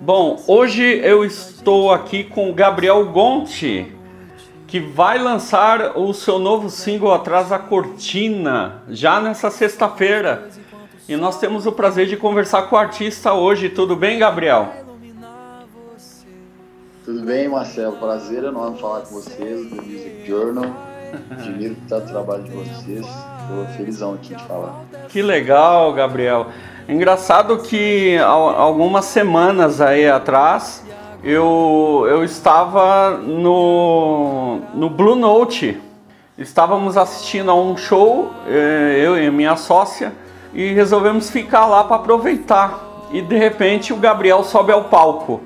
Bom, hoje eu estou aqui com o Gabriel Gonti, que vai lançar o seu novo single Atrás da Cortina, já nessa sexta-feira. E nós temos o prazer de conversar com o artista hoje. Tudo bem, Gabriel? Tudo bem, Marcelo? Prazer enorme falar com vocês do Music Journal. Admiro tanto o trabalho de vocês. Estou felizão aqui de falar. Que legal, Gabriel. Engraçado que algumas semanas aí atrás eu, eu estava no, no Blue Note. Estávamos assistindo a um show, eh, eu e minha sócia, e resolvemos ficar lá para aproveitar. E de repente o Gabriel sobe ao palco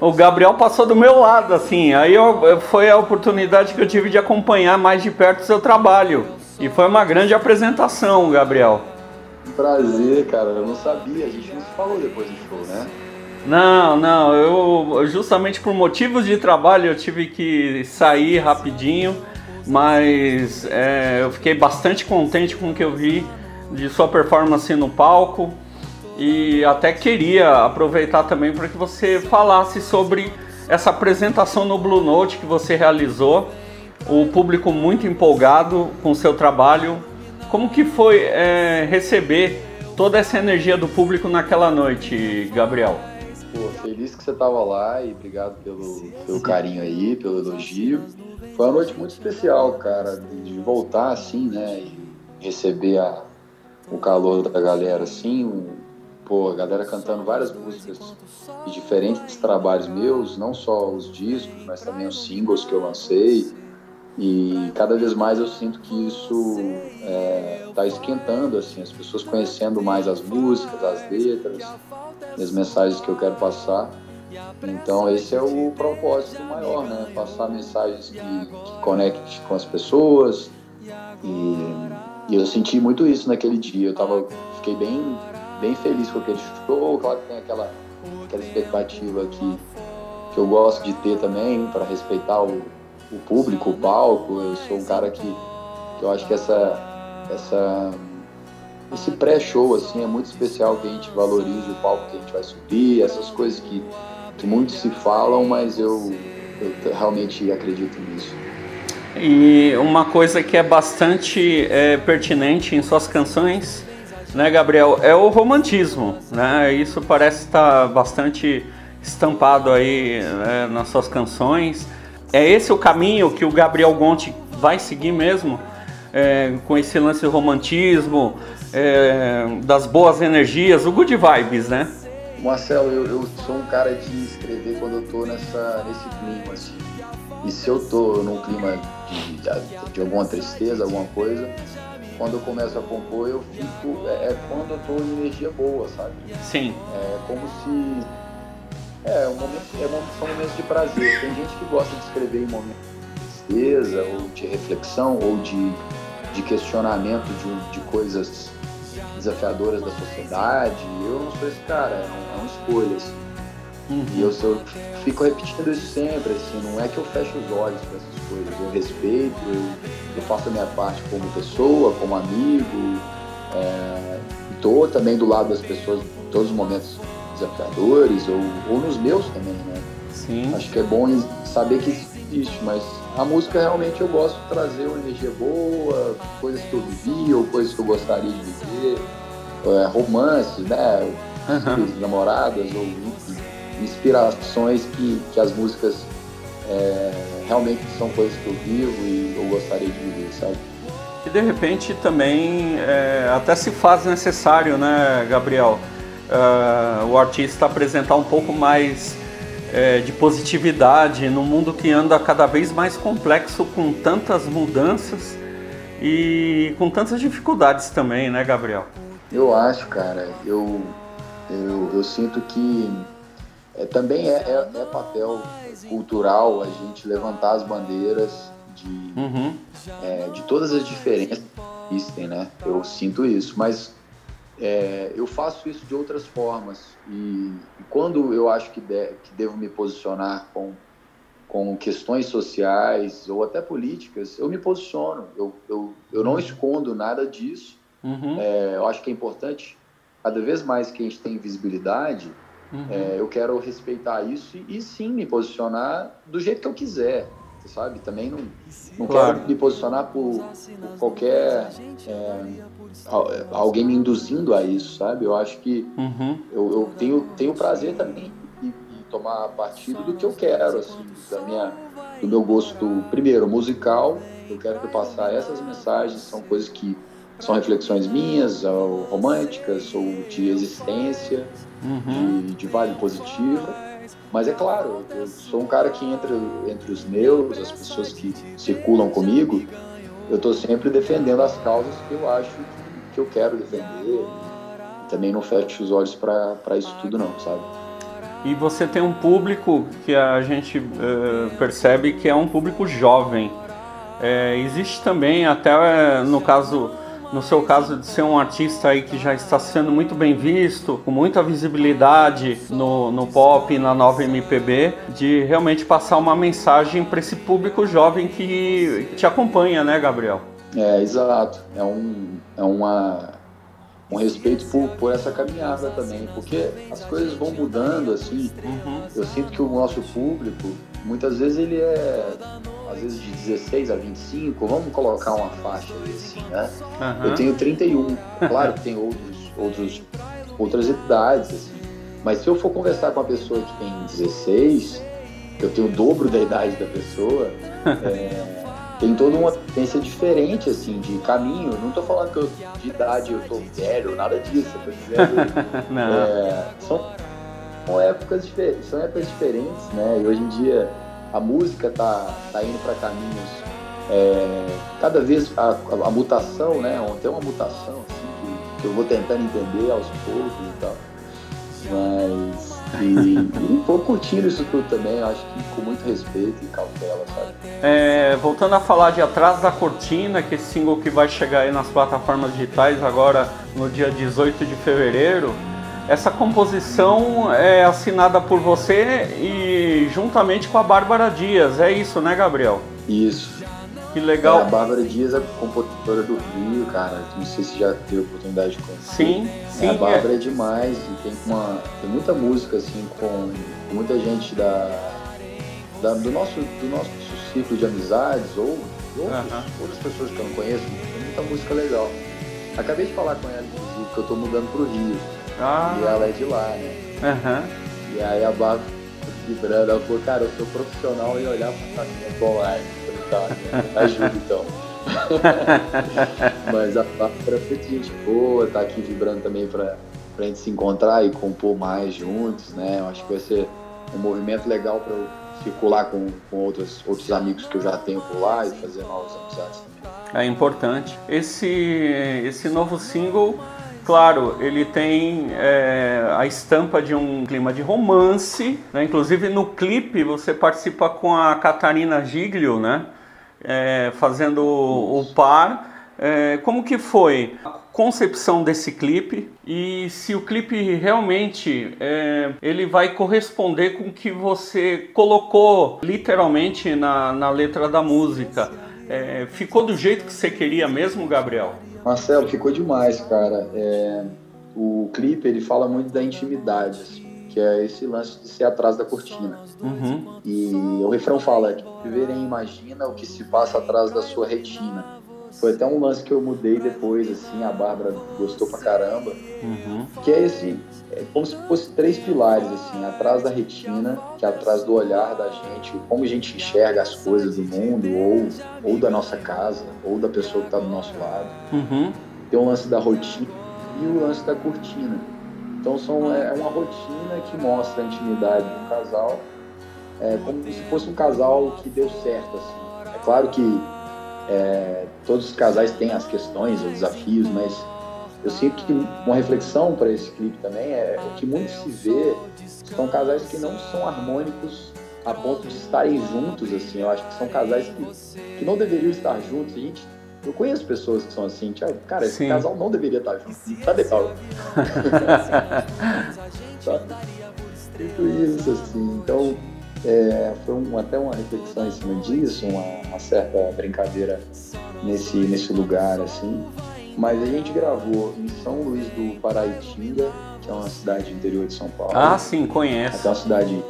o Gabriel passou do meu lado, assim. Aí eu, foi a oportunidade que eu tive de acompanhar mais de perto o seu trabalho. E foi uma grande apresentação, Gabriel. Prazer, cara. Eu não sabia. A gente não se falou depois do show, né? Não, não. Eu justamente por motivos de trabalho eu tive que sair rapidinho, mas é, eu fiquei bastante contente com o que eu vi de sua performance no palco. E até queria aproveitar também para que você falasse sobre essa apresentação no Blue Note que você realizou. O público muito empolgado com seu trabalho. Como que foi é, receber toda essa energia do público naquela noite, Gabriel? Pô, feliz que você estava lá e obrigado pelo, carinho aí, pelo elogio. Foi uma noite muito especial, cara, de voltar assim, né, e receber a, o calor da galera assim, pô, a galera cantando várias músicas de diferentes trabalhos meus, não só os discos, mas também os singles que eu lancei. E cada vez mais eu sinto que isso está é, esquentando, assim, as pessoas conhecendo mais as músicas, as letras, as mensagens que eu quero passar. Então esse é o propósito maior, né? Passar mensagens que, que conectem com as pessoas. E, e, eu senti muito isso naquele dia. Eu tava, fiquei bem bem feliz com aquele show. Claro que tem aquela, aquela expectativa que, que eu gosto de ter também para respeitar o, o público, o palco. Eu sou um cara que, que eu acho que essa, essa, esse pré-show assim, é muito especial que a gente valorize o palco que a gente vai subir, essas coisas que, que muitos se falam, mas eu, eu realmente acredito nisso. E uma coisa que é bastante é, pertinente em suas canções né, Gabriel, é o romantismo, né? Isso parece estar bastante estampado aí né, nas suas canções. É esse o caminho que o Gabriel Gonti vai seguir mesmo, é, com esse lance do romantismo, é, das boas energias, o good vibes, né? Marcelo, eu, eu, sou um cara de escrever quando eu tô nessa, nesse clima, assim. E se eu tô num clima de, de, de alguma tristeza, alguma coisa, quando eu começo a compor, eu fico. É, é quando eu tô em energia boa, sabe? Sim. É como se. É, um momento, é, são momentos de prazer. Tem gente que gosta de escrever em momentos de tristeza, ou de reflexão, ou de, de questionamento de, de coisas desafiadoras da sociedade. Eu não sou esse cara, é, é uma escolha. Assim. Uhum. E eu, eu, fico repetindo isso sempre, assim, não é que eu fecho os olhos para essas coisas, eu respeito, eu, eu, faço a minha parte como pessoa, como amigo, é, estou também do lado das pessoas em todos os momentos desafiadores, ou, ou nos meus também, né? Sim. Acho que é bom saber que existe, mas a música realmente eu gosto de trazer uma energia boa, coisas que eu vivi, ou coisas que eu gostaria de viver, é, romances, né? Uhum. Namoradas, ou inspirações que, que as músicas é, realmente são coisas que eu vivo e eu gostaria de viver, sabe? E de repente também é, até se faz necessário, né, Gabriel, uh, o artista apresentar um pouco mais é, de positividade no mundo que anda cada vez mais complexo com tantas mudanças e com tantas dificuldades também, né, Gabriel? Eu acho, cara, eu, eu, eu sinto que é, também é, é, é, papel cultural a gente levantar as bandeiras de, uhum. é, de todas as diferenças que existem, né? Eu sinto isso, mas é, eu faço isso de outras formas e, e quando eu acho que, de, que devo me posicionar com com questões sociais ou até políticas, eu me posiciono. Eu, eu, eu não escondo nada disso. Uhum. É, eu acho que é importante, cada vez mais que a gente tem visibilidade, Uhum. É, eu quero respeitar isso e, e, sim me posicionar do jeito que eu quiser, sabe? Também não, não claro. quero me posicionar por, por qualquer é, alguém me induzindo a isso, sabe? Eu acho que uhum. eu, eu, tenho tenho prazer também em, tomar partido do que eu quero, assim, da minha do meu gosto primeiro musical. Eu quero passar essas mensagens, são coisas que são reflexões minhas, ou românticas, ou de existência, uhum. de, de vibe positiva. Mas é claro, eu sou um cara que entre, entre os meus, as pessoas que circulam comigo, eu estou sempre defendendo as causas que eu acho que, que eu quero defender. Também não fecho os olhos para isso tudo não, sabe? E você tem um público que a gente uh, percebe que é um público jovem. É, existe também, até no caso no seu caso de ser um artista aí que já está sendo muito bem visto, com muita visibilidade no, no pop na nova MPB, de realmente passar uma mensagem para esse público jovem que te acompanha, né, Gabriel? É, exato. É, um, é uma, um respeito por, por essa caminhada também, porque as coisas vão mudando, assim. Uhum. Eu sinto que o nosso público, muitas vezes ele é às vezes de 16 a 25, vamos colocar uma faixa aí assim, né? Uhum. Eu tenho 31, claro que tem outros, outros, outras idades, assim, mas se eu for conversar com uma pessoa que tem 16, eu tenho o dobro da idade da pessoa, é, tem toda uma tendência diferente, assim, de caminho. Não estou falando que eu, de idade eu tô velho, nada disso, eu tô dizendo. é, são, são, épocas, são épocas diferentes, né? E hoje em dia a música está tá indo para caminhos é, cada vez a, a, a, mutação, né? Tem uma mutação assim, que, que, eu vou tentando entender aos poucos e tal. Mas e, e curtindo isso tudo também, acho que com muito respeito e cautela, sabe? É, voltando a falar de Atrás da Cortina, que é esse single que vai chegar aí nas plataformas digitais agora no dia 18 de fevereiro. Essa composição é assinada por você e juntamente com a Bárbara Dias, é isso, né, Gabriel? Isso. Que legal. É, a Bárbara Dias é compositora do Rio, cara. Não sei se já teve oportunidade de conhecer. Sim, sim. É, a Bárbara é. é demais e tem, uma, tem muita música, assim, com, muita gente da, da, do, nosso, do nosso ciclo de amizades ou outros, outras pessoas que eu não conheço. Tem muita música legal. Acabei de falar com ela, inclusive, que eu tô mudando pro Rio. Ah. E ela é de lá, né? Uhum. E aí a Bárbara vibrando, ela falou, cara, eu sou profissional e olhar pra caminhão online. Tá, ajuda então. Mas a Bárbara foi gente boa, tá aqui vibrando também pra, pra gente se encontrar e compor mais juntos, né? Eu acho que vai ser um movimento legal pra eu circular com, com outros, outros amigos que eu já tenho por lá e fazer novas amizades também. É importante. Esse, esse novo single Claro, ele tem é, a estampa de um clima de romance, né? inclusive no clipe você participa com a Catarina Giglio, né? É, fazendo o, o par. É, como que foi a concepção desse clipe e se o clipe realmente é, ele vai corresponder com o que você colocou literalmente na, na letra da música? É, ficou do jeito que você queria mesmo, Gabriel? Marcelo, ficou demais, cara. É, o clipe ele fala muito da intimidade, assim, que é esse lance de ser atrás da cortina. Uhum. E o refrão fala que viverem imagina o que se passa atrás da sua retina. Foi até um lance que eu mudei depois, assim, a Bárbara gostou pra caramba. Uhum. Que é esse, é como se fosse três pilares, assim, atrás da retina, que é atrás do olhar da gente, como a gente enxerga as coisas do mundo, ou, ou da nossa casa, ou da pessoa que está do nosso lado. Uhum. Tem o lance da rotina e o lance da cortina. Então são, é, é uma rotina que mostra a intimidade de um casal, é, como se fosse um casal que deu certo, assim. É claro que é, todos os casais têm as questões, os desafios, mas eu sinto que uma reflexão para esse clipe também é o que muito se vê são casais que não são harmônicos a ponto de estarem juntos, assim. Eu acho que são casais que, que não deveriam estar juntos. A gente, eu conheço pessoas que são assim, tipo, cara, esse Sim. casal não deveria estar junto. Tá legal. Sabe? Muito isso, assim. Então, é, foi um, até uma reflexão em cima disso, uma, uma, certa brincadeira nesse, nesse lugar, assim. Mas a gente gravou em São Luís do Paraitinga, que é uma cidade do interior de São Paulo. Ah, sim, conheço. É uma cidade.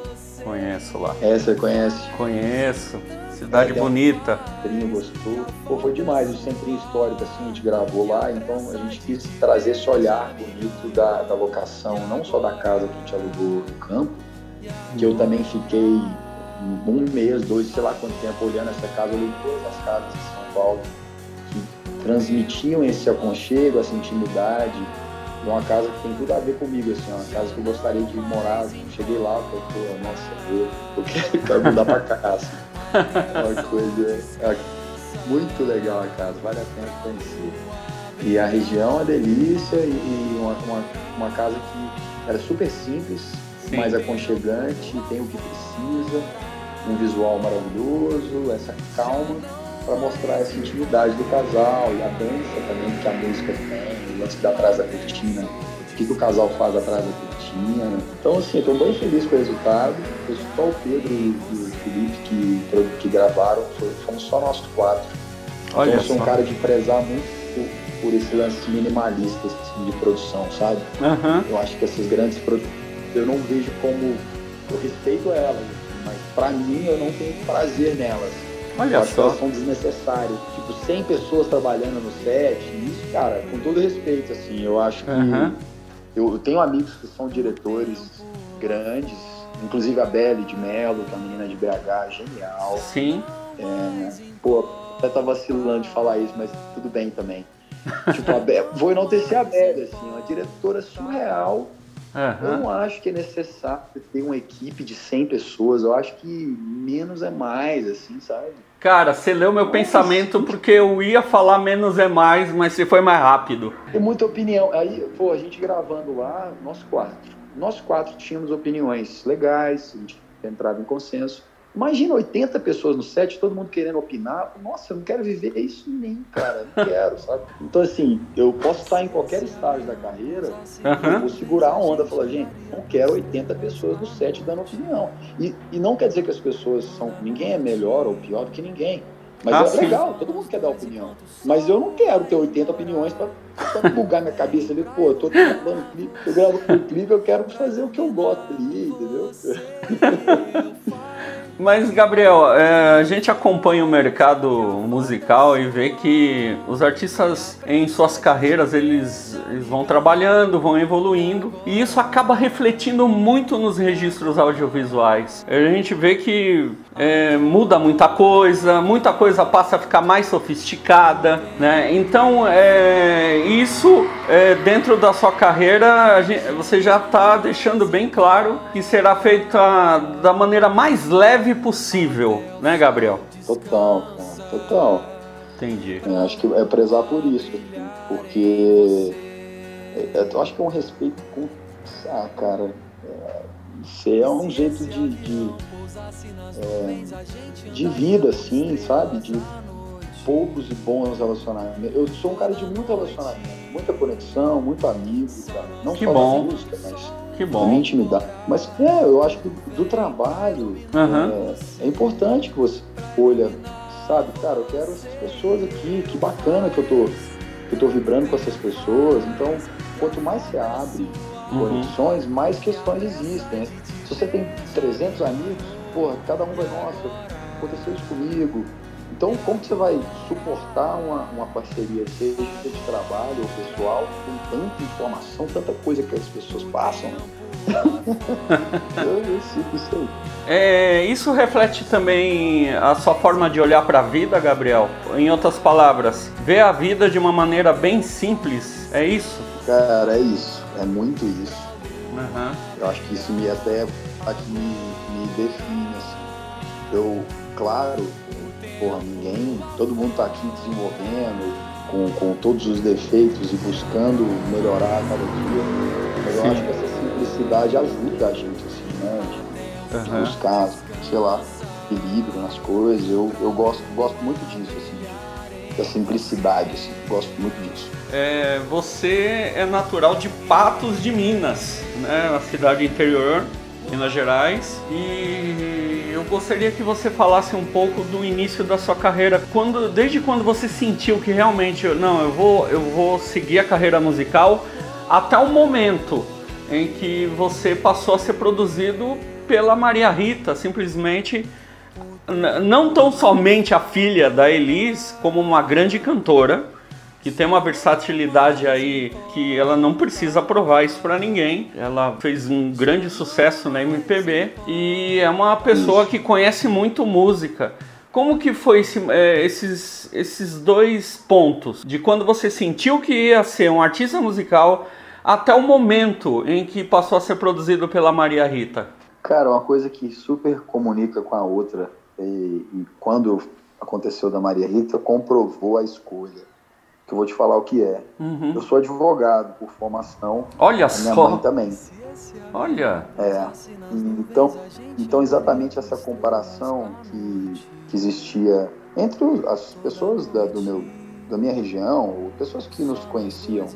Conheço lá. É, você conhece? Conheço. Cidade bonita. Um gostou. Pô, foi demais. O centrinho histórico, assim, a gente gravou lá, então a gente quis trazer esse olhar bonito da, da locação, não só da casa que a gente alugou no campo, que eu também fiquei um mês, dois, sei lá quanto tempo olhando essa casa, olhei todas as casas de São Paulo que transmitiam esse aconchego, essa intimidade. É uma casa que tem tudo a ver comigo, assim, é uma casa que eu gostaria de morar. Cheguei lá, falei, pô, nossa, eu, eu quero mudar pra cá, assim. É uma coisa é muito legal a casa, vale a pena conhecer. E a região é uma delícia e uma, uma, uma casa que era super simples, Sim. mais aconchegante, tem o que precisa, um visual maravilhoso, essa calma para mostrar essa intimidade do casal e a dança também que a música tem, o lance da atrás da cortina, o que, que o casal faz atrás da cortina. Então, assim, estou bem feliz com o resultado. Foi só o Pedro e o Felipe que, que gravaram, fomos só nós quatro. Olha então, eu sou um cara de prezar muito por, por esse lance minimalista assim, de produção, sabe? Uhum. Eu acho que essas grandes produções, eu não vejo como. Eu respeito elas, mas para mim eu não tenho prazer nelas. Olha eu acho só. Que elas são desnecessárias. Tipo, 100 pessoas trabalhando no set, isso, cara, com todo respeito, assim, eu acho que. Uhum. Eu, eu tenho amigos que são diretores grandes, inclusive a Belle de Mello, que é uma menina de BH, genial. Sim. É, pô, até tá vacilando de falar isso, mas tudo bem também. tipo, a Be vou enaltecer a Belle, assim, uma diretora surreal. Uhum. Eu não acho que é necessário ter uma equipe de 100 pessoas. Eu acho que menos é mais, assim, sabe? Cara, você leu meu Nossa. pensamento porque eu ia falar menos é mais, mas você foi mais rápido. Tem muita opinião. Aí, pô, a gente gravando lá, nós quatro. Nós quatro tínhamos opiniões legais, a gente entrava em consenso. Imagina 80 pessoas no set, todo mundo querendo opinar. Nossa, eu não quero viver isso nem, cara. Não quero, sabe? Então, assim, eu posso estar em qualquer estágio da carreira, uhum. eu vou segurar a onda, falar, gente, não quero 80 pessoas no set dando opinião. E, e não quer dizer que as pessoas são. Ninguém é melhor ou pior do que ninguém. Mas ah, é sim. legal, todo mundo quer dar opinião. Mas eu não quero ter 80 opiniões para bugar minha cabeça ali. Pô, eu tô gravando clipe, eu gravo um clipe, eu quero fazer o que eu gosto ali, entendeu? Mas, Gabriel, é, a gente acompanha o mercado musical e vê que os artistas em suas carreiras eles, eles, vão trabalhando, vão evoluindo e isso acaba refletindo muito nos registros audiovisuais. A gente vê que é, muda muita coisa, muita coisa passa a ficar mais sofisticada, né? Então, é, isso é, dentro da sua carreira gente, você já está deixando bem claro que será feita da maneira mais leve possível, né, Gabriel? Total, cara, total. Entendi. É, acho que é prezar por isso, assim, porque é, eu acho que é um respeito com, ah, cara, é, é um jeito de, de é, de vida, assim, sabe? De poucos e bons relacionamentos. Eu sou um cara de muito relacionamento, muita conexão, muito amigo, cara. Não que só bom. música, mas que bom. intimidade. Mas é, eu acho que do trabalho uhum. é, é, importante que você olha, sabe, cara, eu quero essas pessoas aqui, que bacana que eu tô, que eu tô vibrando com essas pessoas. Então, quanto mais você abre uhum. conexões, mais questões existem. Se você tem 300 amigos, porra, cada um vai, nossa, aconteceu isso comigo. Então, como que você vai suportar uma, uma parceria, seja de trabalho ou pessoal, com tanta informação, tanta coisa que as pessoas passam? Né? eu, eu sinto isso aí. É, isso reflete também a sua forma de olhar para a vida, Gabriel? Em outras palavras, ver a vida de uma maneira bem simples, é isso? Cara, é isso. É muito isso. Uhum. Eu acho que isso me até aqui me, me define. Assim. Eu, claro, porra, ninguém, todo mundo está aqui desenvolvendo, com, com todos os defeitos e buscando melhorar a cada dia. Mas eu acho que essa simplicidade ajuda a gente, assim, né? De, uhum. de buscar, sei lá, equilíbrio nas coisas. Eu, eu gosto, gosto muito disso, assim, da simplicidade, assim, gosto muito disso. É, você é natural de Patos de Minas, né? Uma cidade interior Minas Gerais. E eu gostaria que você falasse um pouco do início da sua carreira, quando, desde quando você sentiu que realmente, não, eu vou, eu vou seguir a carreira musical, até o momento em que você passou a ser produzido pela Maria Rita, simplesmente não tão somente a filha da Elis, como uma grande cantora, que tem uma versatilidade aí que ela não precisa provar isso para ninguém. Ela fez um grande sucesso na MPB e é uma pessoa que conhece muito música. Como que foi esse, é, esses, esses dois pontos? De quando você sentiu que ia ser um artista musical até o momento em que passou a ser produzido pela Maria Rita? Cara, uma coisa que super comunica com a outra e, e quando aconteceu da Maria Rita comprovou a escolha que eu vou te falar o que é. Uhum. Eu sou advogado por formação. Olha minha só. mãe também. Olha. É. Então, então exatamente essa comparação que, que existia entre as pessoas da, do meu, da minha região, ou pessoas que nos conheciam,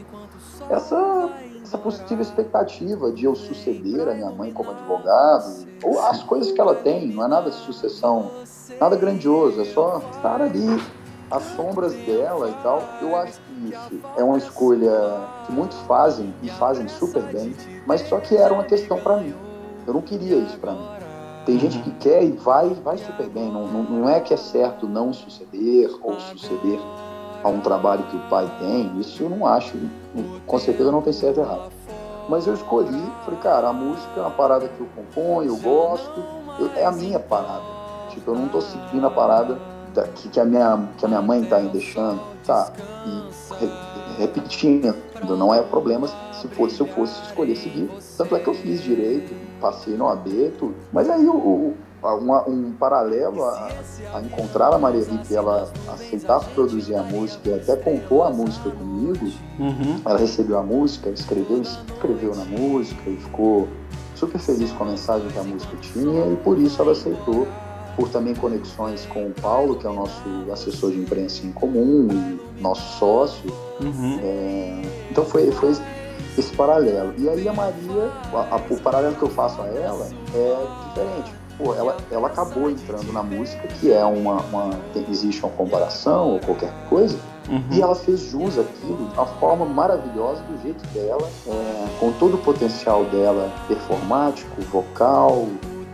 essa, essa possível expectativa de eu suceder a minha mãe como advogado, ou as coisas que ela tem, não é nada de sucessão, nada grandioso, é só estar ali as sombras dela e tal, eu acho que isso é uma escolha que muitos fazem e fazem super bem, mas só que era uma questão para mim. Eu não queria isso para mim. Tem gente que quer e vai, vai super bem. Não, não, não é que é certo não suceder ou suceder a um trabalho que o pai tem. Isso eu não acho. Com certeza não tem certo e errado. Mas eu escolhi, falei, cara, a música é uma parada que eu componho, eu gosto, eu, é a minha parada. Tipo, eu não tô seguindo a parada que, que, a, minha, que a minha mãe está deixando, tá? E re, repetindo, não é problema se, fosse, se eu fosse escolher seguir. Tanto é que eu fiz direito, passei no AB, tudo. Mas aí o, uma, um paralelo a, a, encontrar a Maria Rita e ela aceitar produzir a música e até compor a música comigo, uhum. ela recebeu a música, escreveu, escreveu na música e ficou super feliz com a mensagem que a música tinha e por isso ela aceitou por também conexões com o Paulo, que é o nosso assessor de imprensa em comum e nosso sócio. Uhum. É, então foi, foi esse paralelo. E aí a Maria, a, a, o paralelo que eu faço a ela é diferente. Pô, ela, ela acabou entrando na música, que é uma, uma existe uma comparação ou qualquer coisa, uhum. e ela fez jus àquilo uma forma maravilhosa, do jeito dela, é, com todo o potencial dela performático, vocal,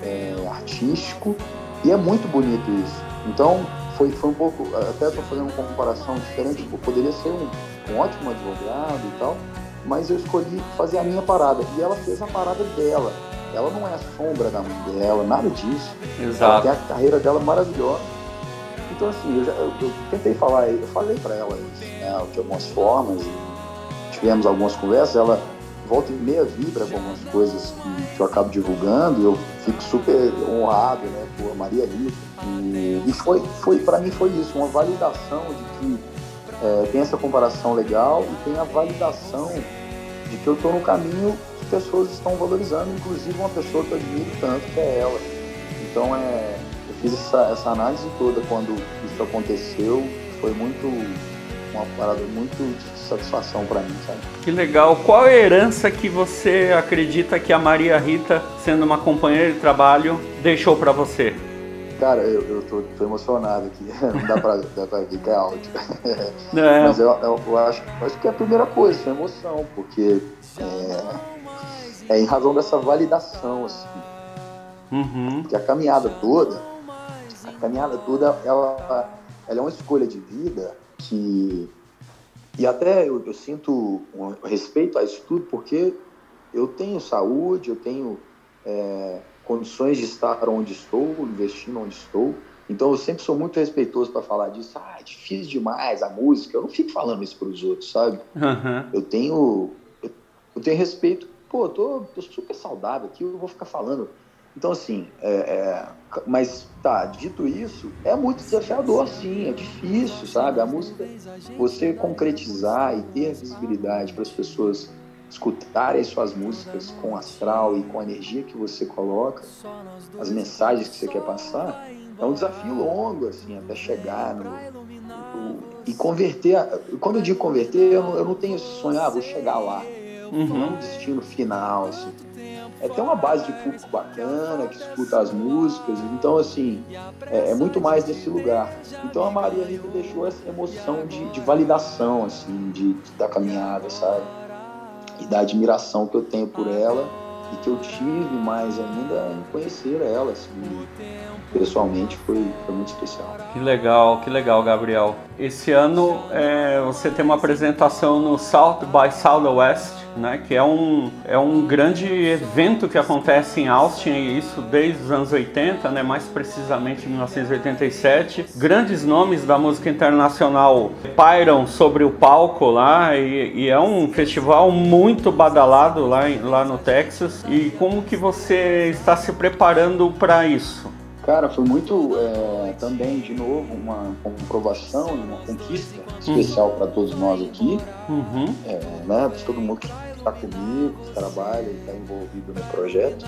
é, artístico, e é muito bonito isso. Então, foi, foi um pouco, até estou fazendo uma comparação diferente, tipo, poderia ser um, um ótimo advogado e tal, mas eu escolhi fazer a minha parada. E ela fez a parada dela. Ela não é a sombra da mãe dela, nada disso. Exato. Ela tem a carreira dela maravilhosa. Então, assim, eu, já, eu, eu tentei falar, eu falei para ela isso, né, de algumas formas, tivemos algumas conversas, ela volta e meia vibra com algumas coisas que, que eu acabo divulgando, eu fico super honrado, né, por Maria Rita. E, e foi, foi para mim foi isso, uma validação de que é, tem essa comparação legal e tem a validação de que eu estou no caminho que pessoas estão valorizando, inclusive uma pessoa que eu admiro tanto, que é ela. Então é, eu fiz essa, essa análise toda quando isso aconteceu, foi muito uma parada muito satisfação para mim, sabe? Que legal. Qual a herança que você acredita que a Maria Rita, sendo uma companheira de trabalho, deixou para você? Cara, eu, eu tô, tô, emocionado aqui. Não dá pra, dá pra ver que é áudio. É. Mas eu, eu, eu, acho, acho que é a primeira coisa, é emoção, porque é, é em razão dessa validação, assim. Uhum. Porque a caminhada toda, a caminhada toda, ela, ela é uma escolha de vida que e até eu, eu sinto um respeito a isso tudo porque eu tenho saúde, eu tenho é, condições de estar onde estou, investindo onde estou. Então eu sempre sou muito respeitoso para falar disso. Ah, é difícil demais a música. Eu não fico falando isso para os outros, sabe? Uhum. Eu tenho eu, tenho respeito. Pô, eu tô, tô super saudável aqui, eu vou ficar falando então, assim, é, é, mas tá, dito isso, é muito desafiador, sim, é difícil, sabe? A música, você concretizar e ter visibilidade para as pessoas escutarem suas músicas com astral e com a energia que você coloca, as mensagens que você quer passar, é um desafio longo, assim, até chegar no. no e converter. Quando eu digo converter, eu não, eu não tenho esse sonho, ah, vou chegar lá. Uhum. Não é um destino final, assim é, tem uma base de público bacana, que escuta as músicas. Então, assim, é, é muito mais desse lugar. Então, a Maria Rita deixou essa emoção de, de validação, assim, de, de, da caminhada, sabe? E da admiração que eu tenho por ela e que eu tive mais ainda em conhecer ela, assim, pessoalmente foi, foi muito especial. Que legal, que legal, Gabriel. Esse ano é, você tem uma apresentação no South by Southwest, né, que é um, é um grande evento que acontece em Austin, e isso desde os anos 80, né, mais precisamente em 1987. Grandes nomes da música internacional pairam sobre o palco lá, e, e é um festival muito badalado lá, lá no Texas. E como que você está se preparando para isso? Cara, foi muito é, também, de novo, uma comprovação, uma conquista especial uhum. para todos nós aqui. Uhum. É, né, todo mundo que está comigo, que trabalha e está envolvido no projeto.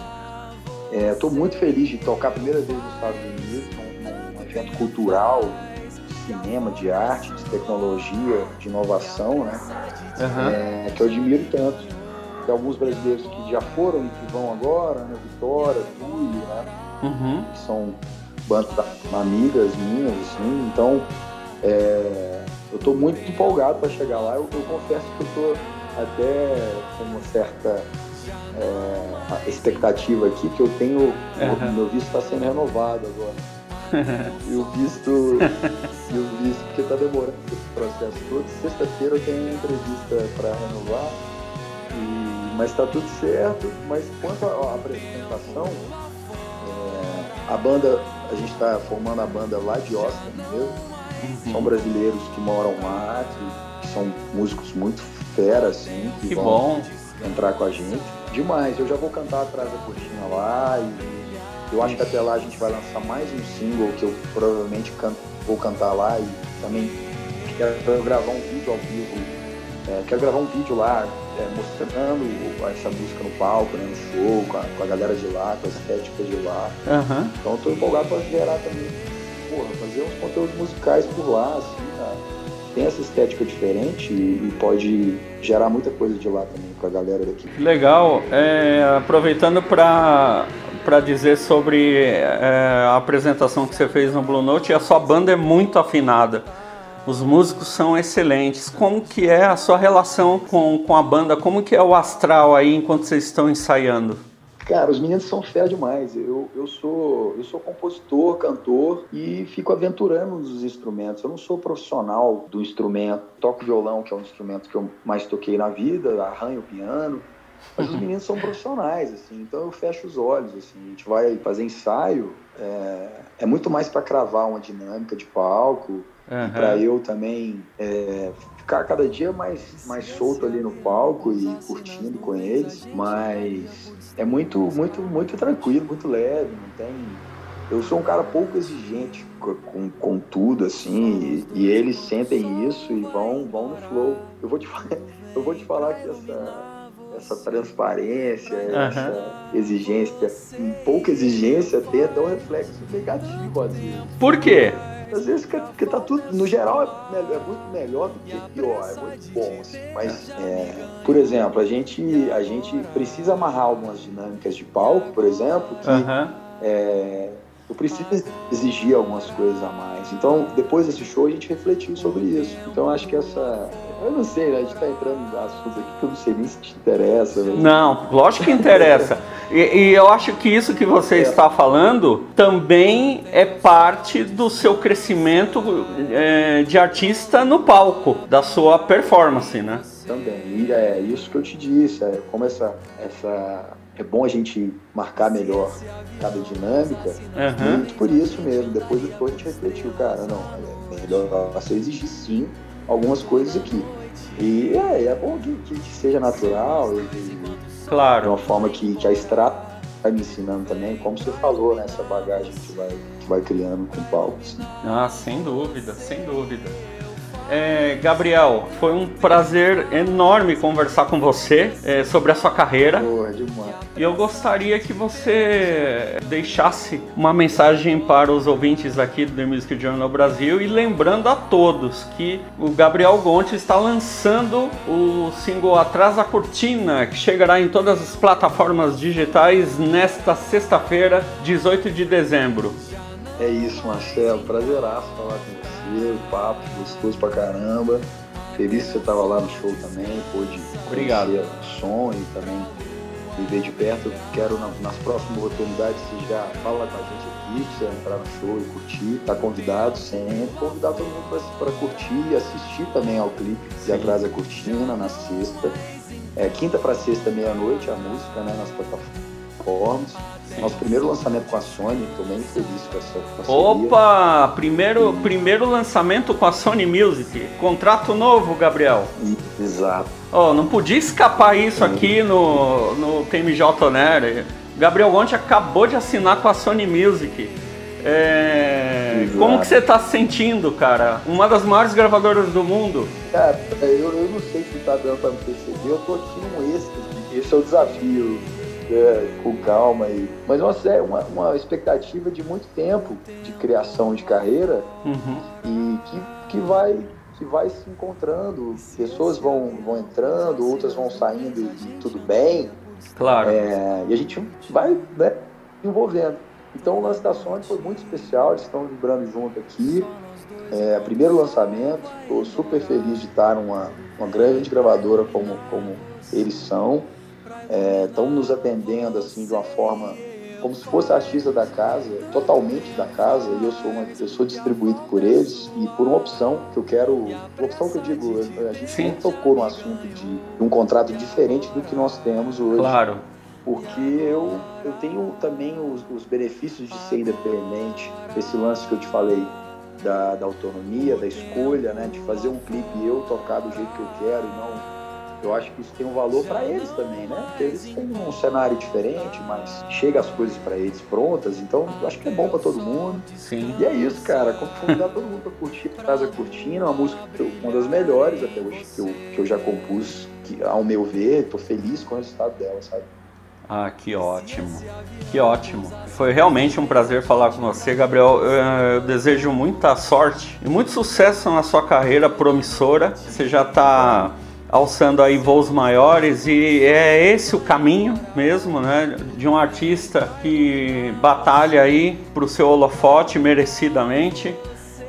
Estou é, muito feliz de tocar a primeira vez nos Estados Unidos, num, num evento cultural, de cinema, de arte, de tecnologia, de inovação, né? Uhum. que eu admiro tanto. Tem alguns brasileiros que já foram e que vão agora, né? Vitória, Túlio, né? Uhum. que são bandas amigas minhas, assim, então é, eu estou muito empolgado para chegar lá. Eu, eu, confesso que eu estou até com uma certa é, expectativa aqui, que eu tenho. Uhum. Meu visto está sendo renovado agora. e o visto. e o visto, porque está demorando esse processo todo. Sexta-feira eu tenho entrevista para renovar. E, mas está tudo certo. Mas quanto à apresentação, a banda, a gente está formando a banda lá de Austin mesmo. Uhum. São brasileiros que moram lá, que, são músicos muito fera, assim, que, que vão bom. entrar com a gente. Demais, eu já vou cantar atrás da cortina lá e eu acho que até lá a gente vai lançar mais um single que eu provavelmente canto, vou cantar lá e também quero gravar um vídeo ao vivo. É, quero gravar um vídeo lá é, mostrando essa música no palco, né, no show, com a, com a, galera de lá, com a estética de lá. Uhum. Então eu tô empolgado para gerar também, porra, fazer uns conteúdos musicais por lá, assim, tá? Tem essa estética diferente e, e, pode gerar muita coisa de lá também com a galera daqui. Legal. É, aproveitando para para dizer sobre é, a apresentação que você fez no Blue Note, a sua banda é muito afinada. Os músicos são excelentes. Como que é a sua relação com, com a banda? Como que é o astral aí enquanto vocês estão ensaiando? Cara, os meninos são fé demais. Eu, eu, sou, eu sou compositor, cantor e fico aventurando nos instrumentos. Eu não sou profissional do instrumento. Toco violão, que é um instrumento que eu mais toquei na vida, arranho piano. Mas os meninos são profissionais, assim, então eu fecho os olhos, assim, a gente vai fazer ensaio, é, é muito mais para cravar uma dinâmica de palco, Uhum. Para eu também é, ficar cada dia mais, mais solto ali no palco e curtindo com eles. Mas é muito, muito, muito tranquilo, muito leve, não tem. Eu sou um cara pouco exigente com, com tudo, assim, e, e eles sentem isso e vão, vão no flow. Eu vou te, eu vou te falar que essa, essa transparência, uhum. essa exigência, pouca exigência, até um reflexo negativo às vezes. Por quê? Às vezes porque tá tudo, no geral, é, é, muito melhor do que pior, é muito bom, assim. Mas, é, por exemplo, a gente, a gente precisa amarrar algumas dinâmicas de palco, por exemplo, que uhum. é, eu preciso exigir algumas coisas a mais. Então, depois desse show, a gente refletiu sobre isso. Então, acho que essa. Eu não sei, né? a gente está entrando em assuntos aqui que eu não sei nem se te interessa. Né? Não, lógico que interessa. e, e, eu acho que isso que você é. está falando também é parte do seu crescimento é, de artista no palco, da sua performance, né? Também. E é isso que eu te disse, é como essa, essa é bom a gente marcar melhor cada dinâmica. Uhum. Muito por isso mesmo. Depois show a gente refletiu, cara, não, é melhor você exigir sim algumas coisas aqui. E é, é bom que, que, seja natural e, claro. de uma forma que, que a estrada vai me ensinando também, como você falou, né, essa bagagem que vai, que vai criando com o palco. Assim. Ah, sem dúvida, sem dúvida. É, Gabriel, foi um prazer enorme conversar com você é, sobre a sua carreira. Porra, demais. E eu gostaria que você deixasse uma mensagem para os ouvintes aqui do The Music Journal Brasil e lembrando a todos que o Gabriel Gonti está lançando o single Atrás da Cortina, que chegará em todas as plataformas digitais nesta sexta-feira, 18 de dezembro. É isso, Marcelo. Prazeraço falar com você. O papo gostoso pra caramba. Feliz que você tava lá no show também. Pôde Obrigado. o som e também me ver de perto. Quero nas próximas oportunidades você já fala com a gente aqui, pra você entrar no show e curtir. Tá convidado sempre. Convidar todo mundo para curtir e assistir também ao clipe de Atrás da Cortina na sexta. É, quinta para sexta, meia-noite, a música, né, nas plataformas. Nosso primeiro lançamento com a Sony, tô bem feliz com essa parceria. Opa! Primeiro, primeiro lançamento com a Sony Music. Contrato novo, Gabriel. Exato. Oh, não podia escapar isso aqui no, no TMJ Oner. Gabriel Gonti acabou de assinar com a Sony Music. É... Como que você está se sentindo, cara? Uma das maiores gravadoras do mundo. Cara, eu, eu não sei se tá dando para me perceber. Eu tô aqui num êxtase. Esse é o desafio é, com calma. E, mas é uma, uma expectativa de muito tempo de criação de carreira uhum. e que, que, vai, que vai se encontrando. Pessoas vão, vão entrando, outras vão saindo e tudo bem. Claro. É, e a gente vai né, envolvendo. Então o lance da Sony foi muito especial, eles estão vibrando junto aqui. É, primeiro lançamento, estou super feliz de estar numa uma grande gravadora como, como eles são estão é, nos atendendo assim de uma forma como se fosse artista da casa, totalmente da casa, e eu sou uma, eu sou distribuído por eles e por uma opção que eu quero, opção que eu digo, a gente Sim. não tocou no assunto de um contrato diferente do que nós temos hoje. Claro. Porque eu, eu tenho também os, os benefícios de ser independente, esse lance que eu te falei, da, da, autonomia, da escolha, né, de fazer um clipe eu tocar do jeito que eu quero e não eu acho que isso tem um valor para eles também, né? Porque eles têm um cenário diferente, mas chega as coisas para eles prontas, então eu acho que é bom para todo mundo. Sim. E é isso, cara. Convidar todo mundo para curtir Casa Curtindo, uma música, uma das melhores até hoje que eu, que eu já compus, que, ao meu ver, tô feliz com o resultado dela, sabe? Ah, que ótimo, que ótimo. Foi realmente um prazer falar com você, Gabriel. Eu desejo muita sorte e muito sucesso na sua carreira promissora. Você já está alçando aí voos maiores e é esse o caminho mesmo, né, de um artista que batalha aí para o seu holofote merecidamente.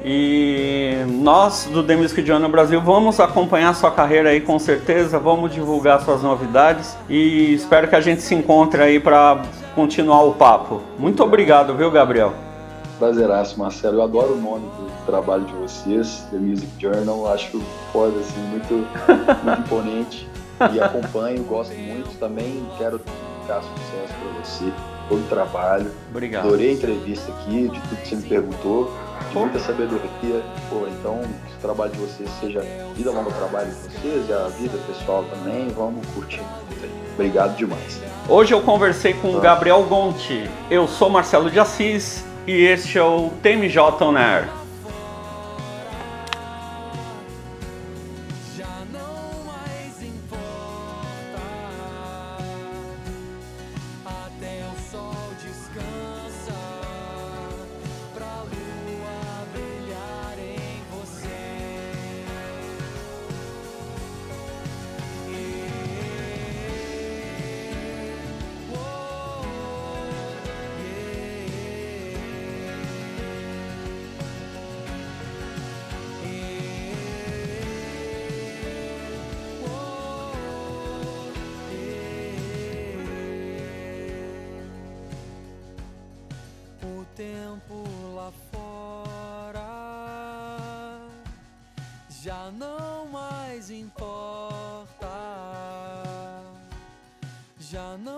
E nós do The Music Journal Brasil vamos acompanhar sua carreira aí com certeza, vamos divulgar suas novidades e espero que a gente se encontre aí para continuar o papo. Muito obrigado, viu, Gabriel? Prazeraço, Marcelo. Eu adoro o nome do trabalho de vocês, The Music Journal. Acho foda, assim, muito, muito imponente. E acompanho, gosto muito. Também quero dar sucesso para você, todo o trabalho. Obrigado. Adorei a entrevista aqui, de tudo que você me perguntou, de muita sabedoria. Pô, então, que o trabalho de vocês seja vida longa trabalho de vocês e a vida pessoal também. Vamos curtir Obrigado demais. Hoje eu conversei com o Gabriel Gonti. Eu sou Marcelo de Assis e este é o TMJ On Air. Já não mais importa, já não.